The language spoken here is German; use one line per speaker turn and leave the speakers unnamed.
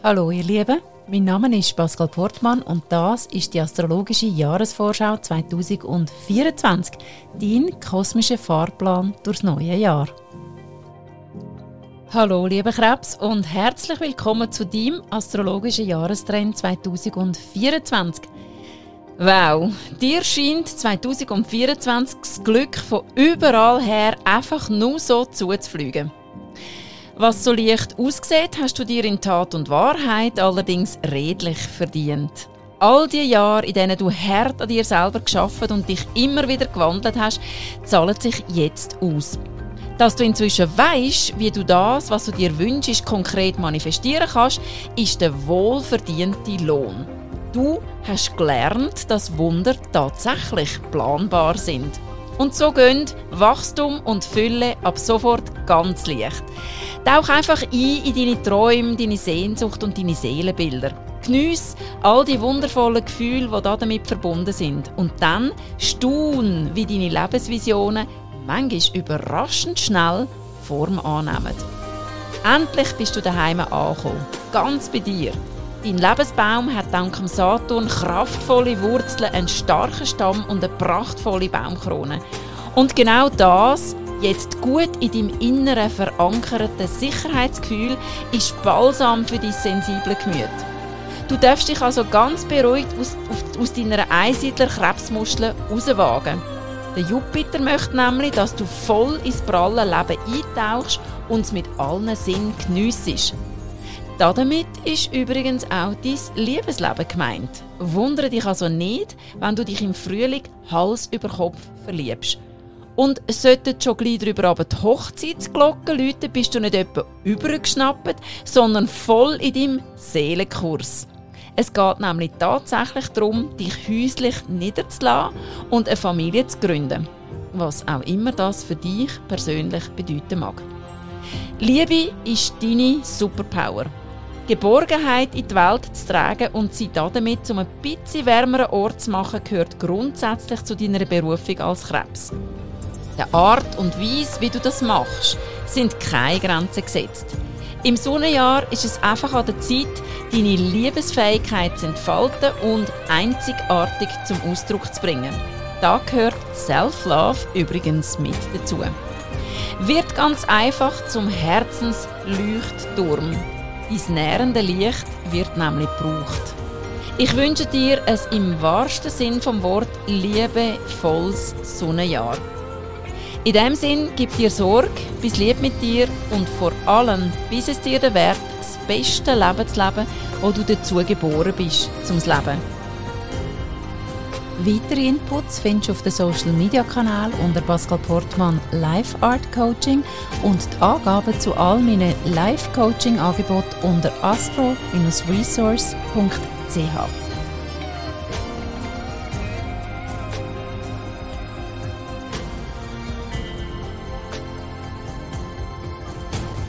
Hallo ihr Lieben, mein Name ist Pascal Portmann und das ist die astrologische Jahresvorschau 2024, dein kosmischer Fahrplan durchs neue Jahr. Hallo liebe Krebs und herzlich willkommen zu deinem astrologischen Jahrestrend 2024. Wow, dir scheint 2024 das Glück von überall her einfach nur so zuzufliegen. Was so leicht aussieht, hast du dir in Tat und Wahrheit allerdings redlich verdient. All die Jahre, in denen du hart an dir selber geschafft und dich immer wieder gewandelt hast, zahlen sich jetzt aus. Dass du inzwischen weißt, wie du das, was du dir wünschst, konkret manifestieren kannst, ist der wohlverdiente Lohn. Du hast gelernt, dass Wunder tatsächlich planbar sind. Und so gehen Wachstum und Fülle ab sofort ganz leicht. Tauch einfach ein in deine Träume, deine Sehnsucht und deine Seelenbilder. Geniess all die wundervollen Gefühle, die damit verbunden sind. Und dann staun, wie deine Lebensvisionen manchmal überraschend schnell Form annehmen. Endlich bist du daheim angekommen, ganz bei dir. Dein Lebensbaum hat dank dem Saturn kraftvolle Wurzeln, einen starken Stamm und eine prachtvolle Baumkrone. Und genau das Jetzt gut in deinem Inneren verankerte Sicherheitsgefühl ist Balsam für dein sensible Gemüt. Du darfst dich also ganz beruhigt aus, aus deiner Einsiedler-Krebsmuschel rauswagen. Der Jupiter möchte nämlich, dass du voll ins pralle Leben eintauchst und es mit allen Sinnen geniessest. Damit ist übrigens auch dein Liebesleben gemeint. Wundere dich also nicht, wenn du dich im Frühling Hals über Kopf verliebst. Und sollten schon gleich darüber aber die Hochzeitsglocken läuten, bist du nicht etwa übergeschnappt, sondern voll in deinem Seelenkurs. Es geht nämlich tatsächlich darum, dich häuslich niederzulassen und eine Familie zu gründen. Was auch immer das für dich persönlich bedeuten mag. Liebe ist deine Superpower. Geborgenheit in die Welt zu tragen und sie damit zum ein bisschen wärmeren Ort zu machen, gehört grundsätzlich zu deiner Berufung als Krebs. Der Art und Weise, wie du das machst, sind keine Grenzen gesetzt. Im Sonnenjahr ist es einfach an der Zeit, deine Liebesfähigkeit zu entfalten und einzigartig zum Ausdruck zu bringen. Da gehört Self-Love übrigens mit dazu. Wird ganz einfach zum Herzensleuchtturm. Dein nährende Licht wird nämlich gebraucht. Ich wünsche dir ein im wahrsten Sinn vom Wort liebevolles Sonnenjahr. In dem Sinn, gib dir Sorge, bis lieb mit dir und vor allem, bis es dir der Wert, das beste Leben zu leben, wo du dazu geboren bist, zum Leben. Weitere Inputs findest du auf dem Social Media Kanal unter Pascal Portmann Live Art Coaching und die Angaben zu all meinen Live Coaching Angeboten unter astro-resource.ch.